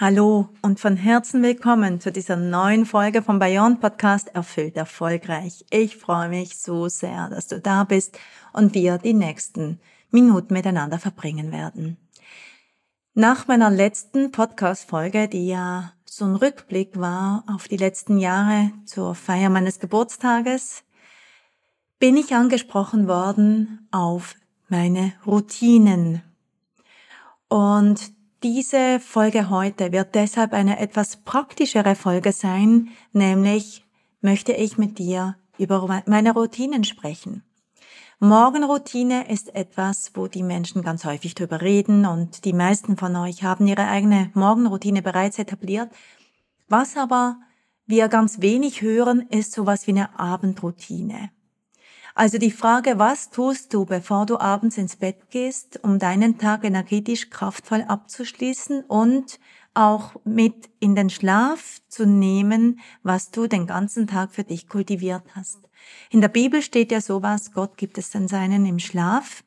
Hallo und von Herzen willkommen zu dieser neuen Folge vom Beyond Podcast Erfüllt Erfolgreich. Ich freue mich so sehr, dass du da bist und wir die nächsten Minuten miteinander verbringen werden. Nach meiner letzten Podcast-Folge, die ja so ein Rückblick war auf die letzten Jahre zur Feier meines Geburtstages, bin ich angesprochen worden auf meine Routinen. Und diese Folge heute wird deshalb eine etwas praktischere Folge sein, nämlich möchte ich mit dir über meine Routinen sprechen. Morgenroutine ist etwas, wo die Menschen ganz häufig drüber reden und die meisten von euch haben ihre eigene Morgenroutine bereits etabliert. Was aber wir ganz wenig hören, ist sowas wie eine Abendroutine. Also die Frage, was tust du, bevor du abends ins Bett gehst, um deinen Tag energetisch kraftvoll abzuschließen und auch mit in den Schlaf zu nehmen, was du den ganzen Tag für dich kultiviert hast. In der Bibel steht ja sowas, Gott gibt es den Seinen im Schlaf.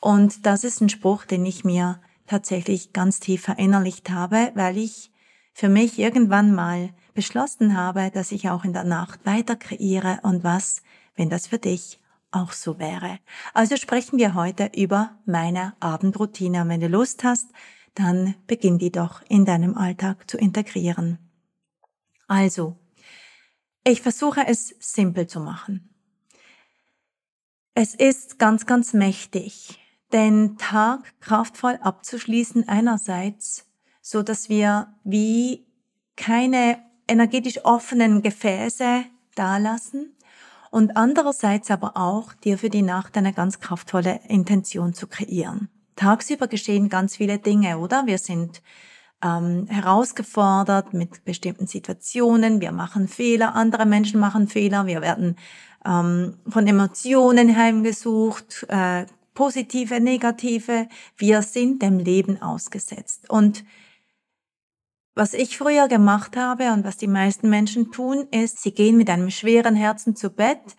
Und das ist ein Spruch, den ich mir tatsächlich ganz tief verinnerlicht habe, weil ich für mich irgendwann mal beschlossen habe, dass ich auch in der Nacht weiter kreiere und was, wenn das für dich auch so wäre. Also sprechen wir heute über meine Abendroutine. Wenn du Lust hast, dann beginn die doch in deinem Alltag zu integrieren. Also, ich versuche es simpel zu machen. Es ist ganz, ganz mächtig, den Tag kraftvoll abzuschließen einerseits, so dass wir wie keine energetisch offenen Gefäße dalassen und andererseits aber auch dir für die Nacht eine ganz kraftvolle Intention zu kreieren. Tagsüber geschehen ganz viele Dinge, oder? Wir sind ähm, herausgefordert mit bestimmten Situationen, wir machen Fehler, andere Menschen machen Fehler, wir werden ähm, von Emotionen heimgesucht, äh, positive, negative, wir sind dem Leben ausgesetzt. Und was ich früher gemacht habe und was die meisten Menschen tun, ist, sie gehen mit einem schweren Herzen zu Bett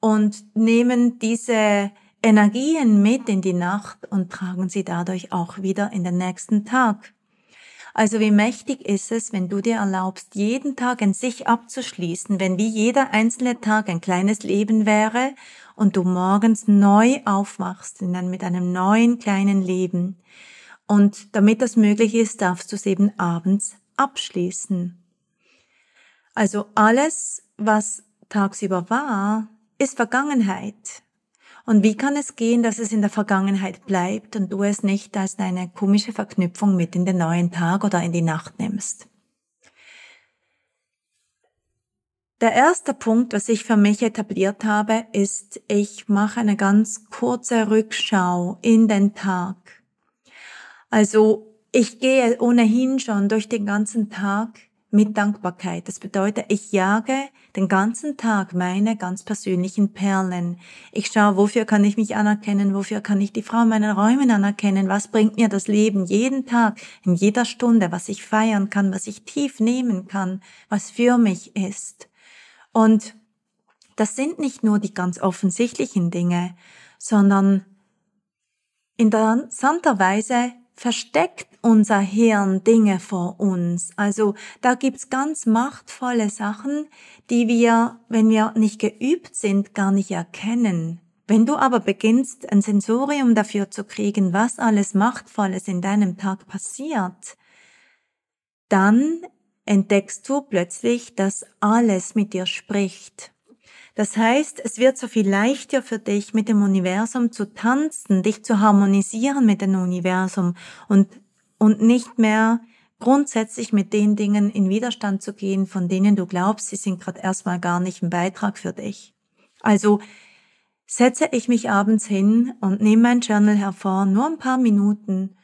und nehmen diese Energien mit in die Nacht und tragen sie dadurch auch wieder in den nächsten Tag. Also wie mächtig ist es, wenn du dir erlaubst, jeden Tag in sich abzuschließen, wenn wie jeder einzelne Tag ein kleines Leben wäre und du morgens neu aufwachst in einem, mit einem neuen kleinen Leben. Und damit das möglich ist, darfst du es eben abends abschließen. Also alles, was tagsüber war, ist Vergangenheit. Und wie kann es gehen, dass es in der Vergangenheit bleibt und du es nicht als deine komische Verknüpfung mit in den neuen Tag oder in die Nacht nimmst? Der erste Punkt, was ich für mich etabliert habe, ist, ich mache eine ganz kurze Rückschau in den Tag. Also ich gehe ohnehin schon durch den ganzen Tag mit Dankbarkeit. Das bedeutet, ich jage den ganzen Tag meine ganz persönlichen Perlen. Ich schaue, wofür kann ich mich anerkennen, wofür kann ich die Frau in meinen Räumen anerkennen, was bringt mir das Leben jeden Tag, in jeder Stunde, was ich feiern kann, was ich tief nehmen kann, was für mich ist. Und das sind nicht nur die ganz offensichtlichen Dinge, sondern interessanterweise versteckt unser Hirn Dinge vor uns. Also da gibt's ganz machtvolle Sachen, die wir, wenn wir nicht geübt sind, gar nicht erkennen. Wenn du aber beginnst, ein Sensorium dafür zu kriegen, was alles Machtvolles in deinem Tag passiert, dann entdeckst du plötzlich, dass alles mit dir spricht. Das heißt, es wird so viel leichter für dich, mit dem Universum zu tanzen, dich zu harmonisieren mit dem Universum und, und nicht mehr grundsätzlich mit den Dingen in Widerstand zu gehen, von denen du glaubst, sie sind gerade erstmal gar nicht ein Beitrag für dich. Also setze ich mich abends hin und nehme mein Journal hervor, nur ein paar Minuten.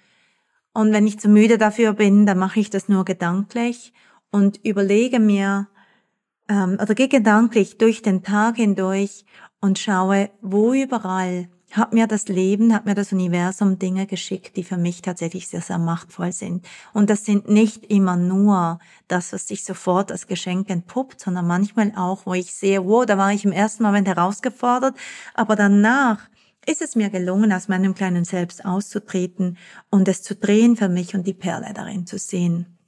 Und wenn ich zu müde dafür bin, dann mache ich das nur gedanklich und überlege mir, ähm, oder gehe gedanklich durch den Tag hindurch und schaue, wo überall hat mir das Leben, hat mir das Universum Dinge geschickt, die für mich tatsächlich sehr, sehr machtvoll sind. Und das sind nicht immer nur das, was sich sofort als Geschenk entpuppt, sondern manchmal auch, wo ich sehe, wow, da war ich im ersten Moment herausgefordert, aber danach ist es mir gelungen, aus meinem kleinen Selbst auszutreten und es zu drehen für mich und die Perle darin zu sehen.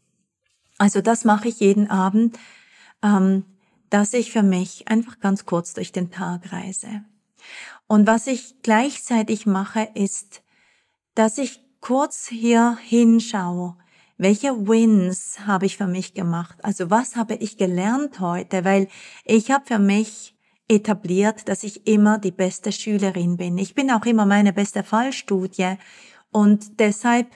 Also das mache ich jeden Abend. Ähm, dass ich für mich einfach ganz kurz durch den Tag reise. Und was ich gleichzeitig mache, ist, dass ich kurz hier hinschaue, welche Wins habe ich für mich gemacht? Also was habe ich gelernt heute? Weil ich habe für mich etabliert, dass ich immer die beste Schülerin bin. Ich bin auch immer meine beste Fallstudie und deshalb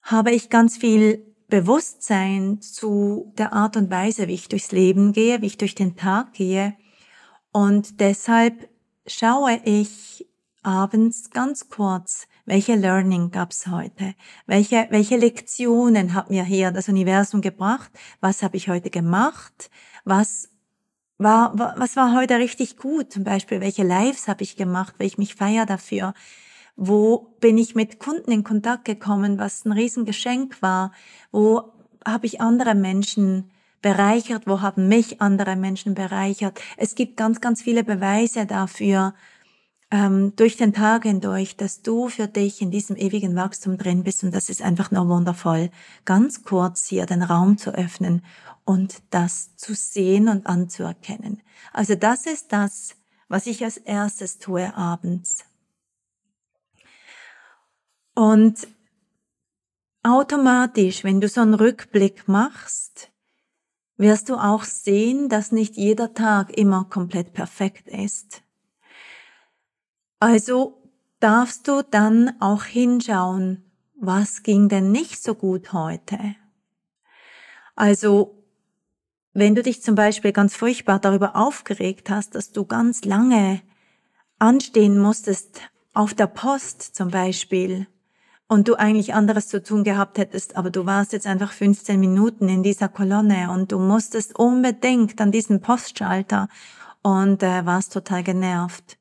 habe ich ganz viel Bewusstsein zu der Art und Weise, wie ich durchs Leben gehe, wie ich durch den Tag gehe. Und deshalb schaue ich abends ganz kurz, welche Learning gab's heute? Welche, welche Lektionen hat mir hier das Universum gebracht? Was habe ich heute gemacht? Was war, was war heute richtig gut? Zum Beispiel, welche Lives habe ich gemacht, weil ich mich feier dafür? Wo bin ich mit Kunden in Kontakt gekommen, was ein Riesengeschenk war? Wo habe ich andere Menschen bereichert? Wo haben mich andere Menschen bereichert? Es gibt ganz, ganz viele Beweise dafür, ähm, durch den Tag hindurch, dass du für dich in diesem ewigen Wachstum drin bist und das ist einfach nur wundervoll. Ganz kurz hier den Raum zu öffnen und das zu sehen und anzuerkennen. Also das ist das, was ich als erstes tue abends. Und automatisch, wenn du so einen Rückblick machst, wirst du auch sehen, dass nicht jeder Tag immer komplett perfekt ist. Also darfst du dann auch hinschauen, was ging denn nicht so gut heute? Also, wenn du dich zum Beispiel ganz furchtbar darüber aufgeregt hast, dass du ganz lange anstehen musstest auf der Post zum Beispiel, und du eigentlich anderes zu tun gehabt hättest, aber du warst jetzt einfach 15 Minuten in dieser Kolonne und du musstest unbedingt an diesen Postschalter und äh, warst total genervt.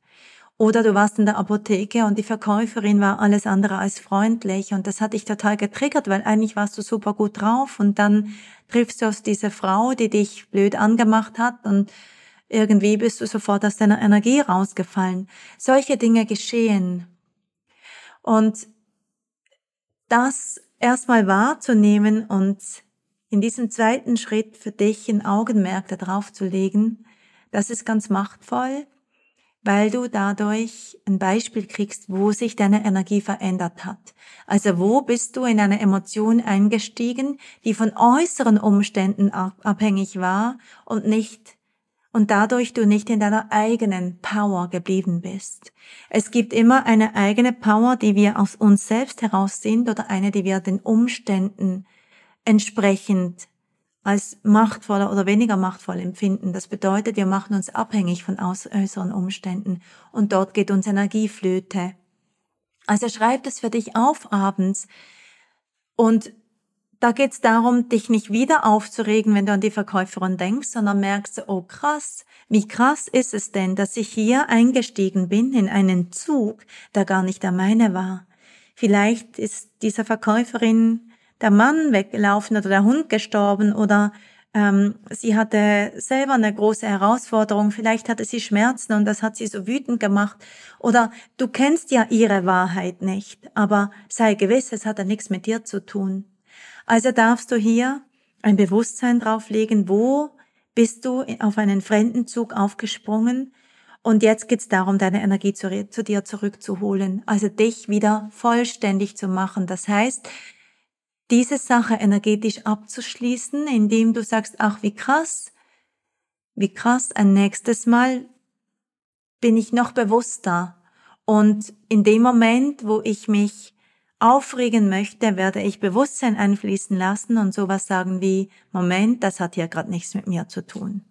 Oder du warst in der Apotheke und die Verkäuferin war alles andere als freundlich und das hat dich total getriggert, weil eigentlich warst du super gut drauf und dann triffst du auf diese Frau, die dich blöd angemacht hat und irgendwie bist du sofort aus deiner Energie rausgefallen. Solche Dinge geschehen. Und das erstmal wahrzunehmen und in diesem zweiten Schritt für dich ein Augenmerk darauf zu legen, das ist ganz machtvoll, weil du dadurch ein Beispiel kriegst, wo sich deine Energie verändert hat. Also wo bist du in eine Emotion eingestiegen, die von äußeren Umständen abhängig war und nicht und dadurch du nicht in deiner eigenen Power geblieben bist. Es gibt immer eine eigene Power, die wir aus uns selbst heraus sind oder eine, die wir den Umständen entsprechend als machtvoller oder weniger machtvoll empfinden. Das bedeutet, wir machen uns abhängig von äußeren Umständen und dort geht uns Energieflöte. Also schreib das für dich auf abends und da geht es darum, dich nicht wieder aufzuregen, wenn du an die Verkäuferin denkst, sondern merkst, oh krass, wie krass ist es denn, dass ich hier eingestiegen bin in einen Zug, der gar nicht der meine war. Vielleicht ist dieser Verkäuferin der Mann weggelaufen oder der Hund gestorben oder ähm, sie hatte selber eine große Herausforderung, vielleicht hatte sie Schmerzen und das hat sie so wütend gemacht. Oder du kennst ja ihre Wahrheit nicht, aber sei gewiss, es hat ja nichts mit dir zu tun. Also darfst du hier ein Bewusstsein drauflegen, wo bist du auf einen Fremdenzug aufgesprungen und jetzt geht's darum, deine Energie zu, zu, dir zurückzuholen, also dich wieder vollständig zu machen. Das heißt, diese Sache energetisch abzuschließen, indem du sagst, ach, wie krass, wie krass, ein nächstes Mal bin ich noch bewusster. Und in dem Moment, wo ich mich aufregen möchte, werde ich Bewusstsein einfließen lassen und sowas sagen wie, Moment, das hat hier gerade nichts mit mir zu tun.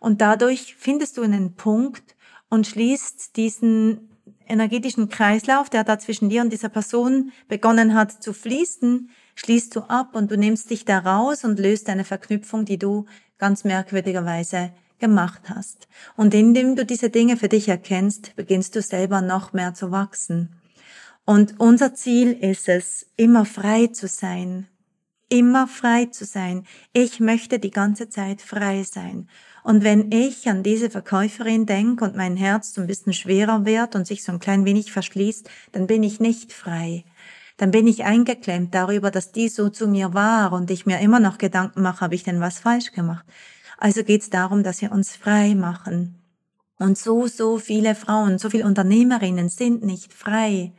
Und dadurch findest du einen Punkt und schließt diesen energetischen Kreislauf, der da zwischen dir und dieser Person begonnen hat zu fließen, schließt du ab und du nimmst dich da raus und löst eine Verknüpfung, die du ganz merkwürdigerweise gemacht hast. Und indem du diese Dinge für dich erkennst, beginnst du selber noch mehr zu wachsen. Und unser Ziel ist es, immer frei zu sein. Immer frei zu sein. Ich möchte die ganze Zeit frei sein. Und wenn ich an diese Verkäuferin denke und mein Herz so ein bisschen schwerer wird und sich so ein klein wenig verschließt, dann bin ich nicht frei. Dann bin ich eingeklemmt darüber, dass die so zu mir war und ich mir immer noch Gedanken mache, habe ich denn was falsch gemacht? Also geht es darum, dass wir uns frei machen. Und so, so viele Frauen, so viele Unternehmerinnen sind nicht frei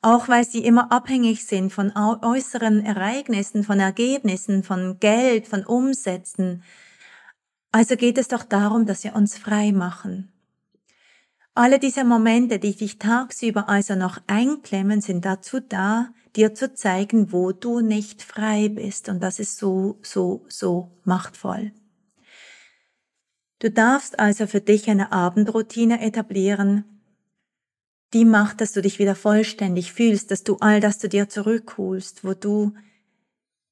auch weil sie immer abhängig sind von äußeren Ereignissen, von Ergebnissen, von Geld, von Umsätzen. Also geht es doch darum, dass wir uns frei machen. Alle diese Momente, die dich tagsüber also noch einklemmen, sind dazu da, dir zu zeigen, wo du nicht frei bist. Und das ist so, so, so machtvoll. Du darfst also für dich eine Abendroutine etablieren, die macht, dass du dich wieder vollständig fühlst, dass du all das zu dir zurückholst, wo du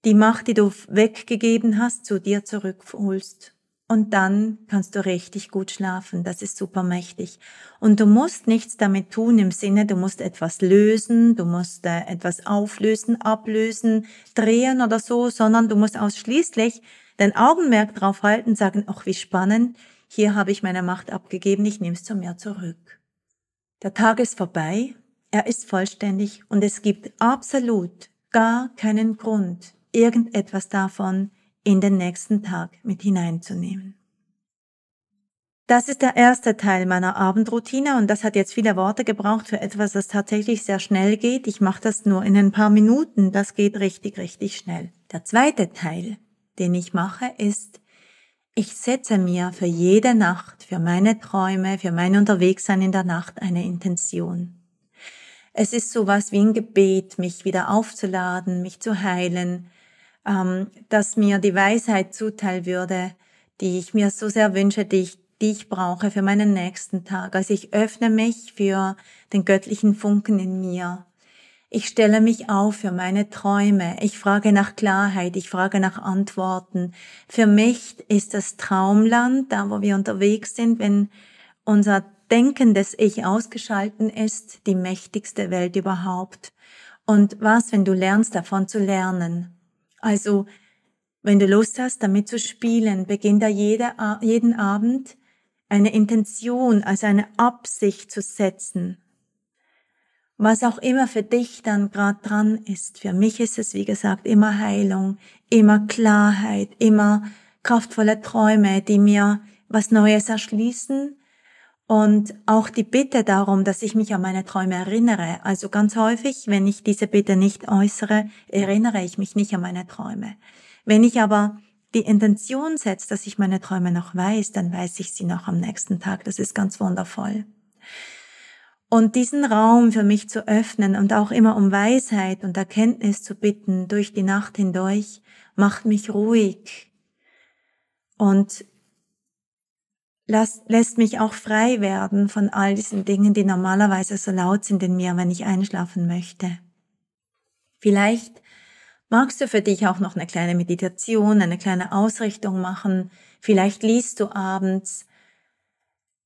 die Macht, die du weggegeben hast, zu dir zurückholst. Und dann kannst du richtig gut schlafen. Das ist super mächtig. Und du musst nichts damit tun im Sinne, du musst etwas lösen, du musst äh, etwas auflösen, ablösen, drehen oder so, sondern du musst ausschließlich dein Augenmerk drauf halten, sagen, ach wie spannend, hier habe ich meine Macht abgegeben, ich nehme es zu mir zurück. Der Tag ist vorbei, er ist vollständig und es gibt absolut gar keinen Grund, irgendetwas davon in den nächsten Tag mit hineinzunehmen. Das ist der erste Teil meiner Abendroutine und das hat jetzt viele Worte gebraucht für etwas, das tatsächlich sehr schnell geht. Ich mache das nur in ein paar Minuten, das geht richtig, richtig schnell. Der zweite Teil, den ich mache, ist, ich setze mir für jede Nacht, für meine Träume, für mein Unterwegssein in der Nacht eine Intention. Es ist sowas wie ein Gebet, mich wieder aufzuladen, mich zu heilen, ähm, dass mir die Weisheit zuteil würde, die ich mir so sehr wünsche, die ich, die ich brauche für meinen nächsten Tag. Also ich öffne mich für den göttlichen Funken in mir ich stelle mich auf für meine Träume. Ich frage nach Klarheit. Ich frage nach Antworten. Für mich ist das Traumland, da wo wir unterwegs sind, wenn unser denkendes Ich ausgeschalten ist, die mächtigste Welt überhaupt. Und was, wenn du lernst, davon zu lernen? Also, wenn du Lust hast, damit zu spielen, beginn da jede, jeden Abend eine Intention, also eine Absicht zu setzen was auch immer für dich dann gerade dran ist. Für mich ist es, wie gesagt, immer Heilung, immer Klarheit, immer kraftvolle Träume, die mir was Neues erschließen und auch die Bitte darum, dass ich mich an meine Träume erinnere. Also ganz häufig, wenn ich diese Bitte nicht äußere, erinnere ich mich nicht an meine Träume. Wenn ich aber die Intention setze, dass ich meine Träume noch weiß, dann weiß ich sie noch am nächsten Tag. Das ist ganz wundervoll. Und diesen Raum für mich zu öffnen und auch immer um Weisheit und Erkenntnis zu bitten durch die Nacht hindurch, macht mich ruhig und lässt mich auch frei werden von all diesen Dingen, die normalerweise so laut sind in mir, wenn ich einschlafen möchte. Vielleicht magst du für dich auch noch eine kleine Meditation, eine kleine Ausrichtung machen. Vielleicht liest du abends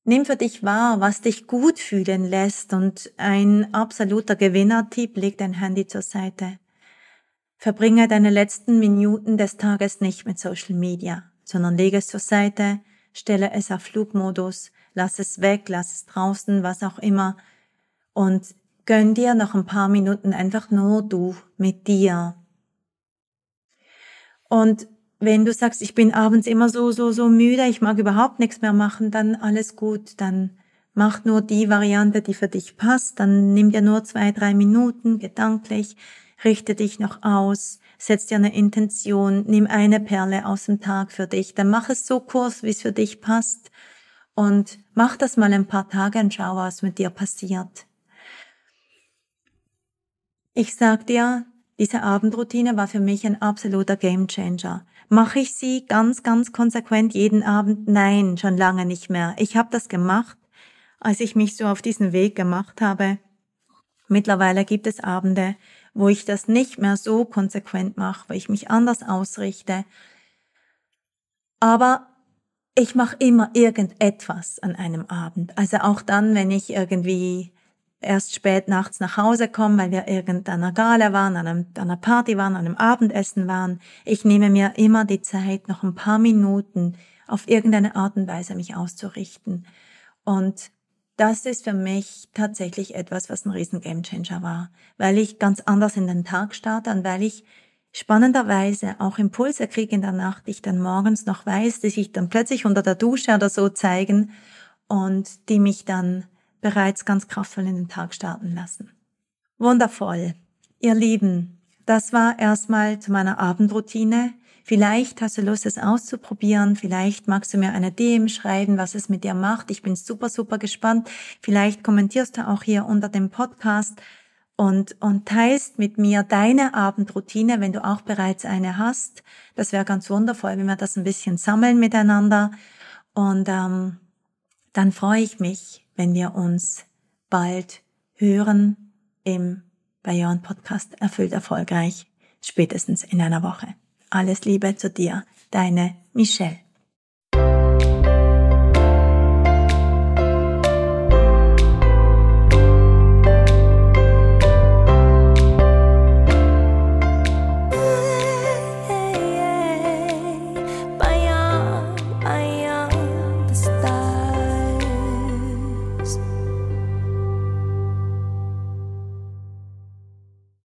Nimm für dich wahr, was dich gut fühlen lässt und ein absoluter Gewinnertipp, leg dein Handy zur Seite. Verbringe deine letzten Minuten des Tages nicht mit Social Media, sondern lege es zur Seite, stelle es auf Flugmodus, lass es weg, lass es draußen, was auch immer und gönn dir noch ein paar Minuten einfach nur du mit dir. Und wenn du sagst, ich bin abends immer so, so, so müde, ich mag überhaupt nichts mehr machen, dann alles gut, dann mach nur die Variante, die für dich passt, dann nimm dir nur zwei, drei Minuten gedanklich, richte dich noch aus, setz dir eine Intention, nimm eine Perle aus dem Tag für dich, dann mach es so kurz, wie es für dich passt und mach das mal ein paar Tage und schau, was mit dir passiert. Ich sag dir, diese Abendroutine war für mich ein absoluter Gamechanger. Mache ich sie ganz, ganz konsequent jeden Abend? Nein, schon lange nicht mehr. Ich habe das gemacht, als ich mich so auf diesen Weg gemacht habe. Mittlerweile gibt es Abende, wo ich das nicht mehr so konsequent mache, wo ich mich anders ausrichte. Aber ich mache immer irgendetwas an einem Abend. Also auch dann, wenn ich irgendwie erst spät nachts nach Hause komme, weil wir irgendeiner Gala waren, an, an einer Party waren, an einem Abendessen waren. Ich nehme mir immer die Zeit, noch ein paar Minuten auf irgendeine Art und Weise mich auszurichten. Und das ist für mich tatsächlich etwas, was ein riesen Gamechanger war, weil ich ganz anders in den Tag starte und weil ich spannenderweise auch Impulse kriege in der Nacht, die ich dann morgens noch weiß, die sich dann plötzlich unter der Dusche oder so zeigen und die mich dann bereits ganz kraftvoll in den Tag starten lassen. Wundervoll. Ihr Lieben, das war erstmal zu meiner Abendroutine. Vielleicht hast du Lust, es auszuprobieren. Vielleicht magst du mir eine DM schreiben, was es mit dir macht. Ich bin super, super gespannt. Vielleicht kommentierst du auch hier unter dem Podcast und, und teilst mit mir deine Abendroutine, wenn du auch bereits eine hast. Das wäre ganz wundervoll, wenn wir das ein bisschen sammeln miteinander. Und ähm, dann freue ich mich, wenn wir uns bald hören im Bayern Podcast Erfüllt Erfolgreich, spätestens in einer Woche. Alles Liebe zu dir, deine Michelle.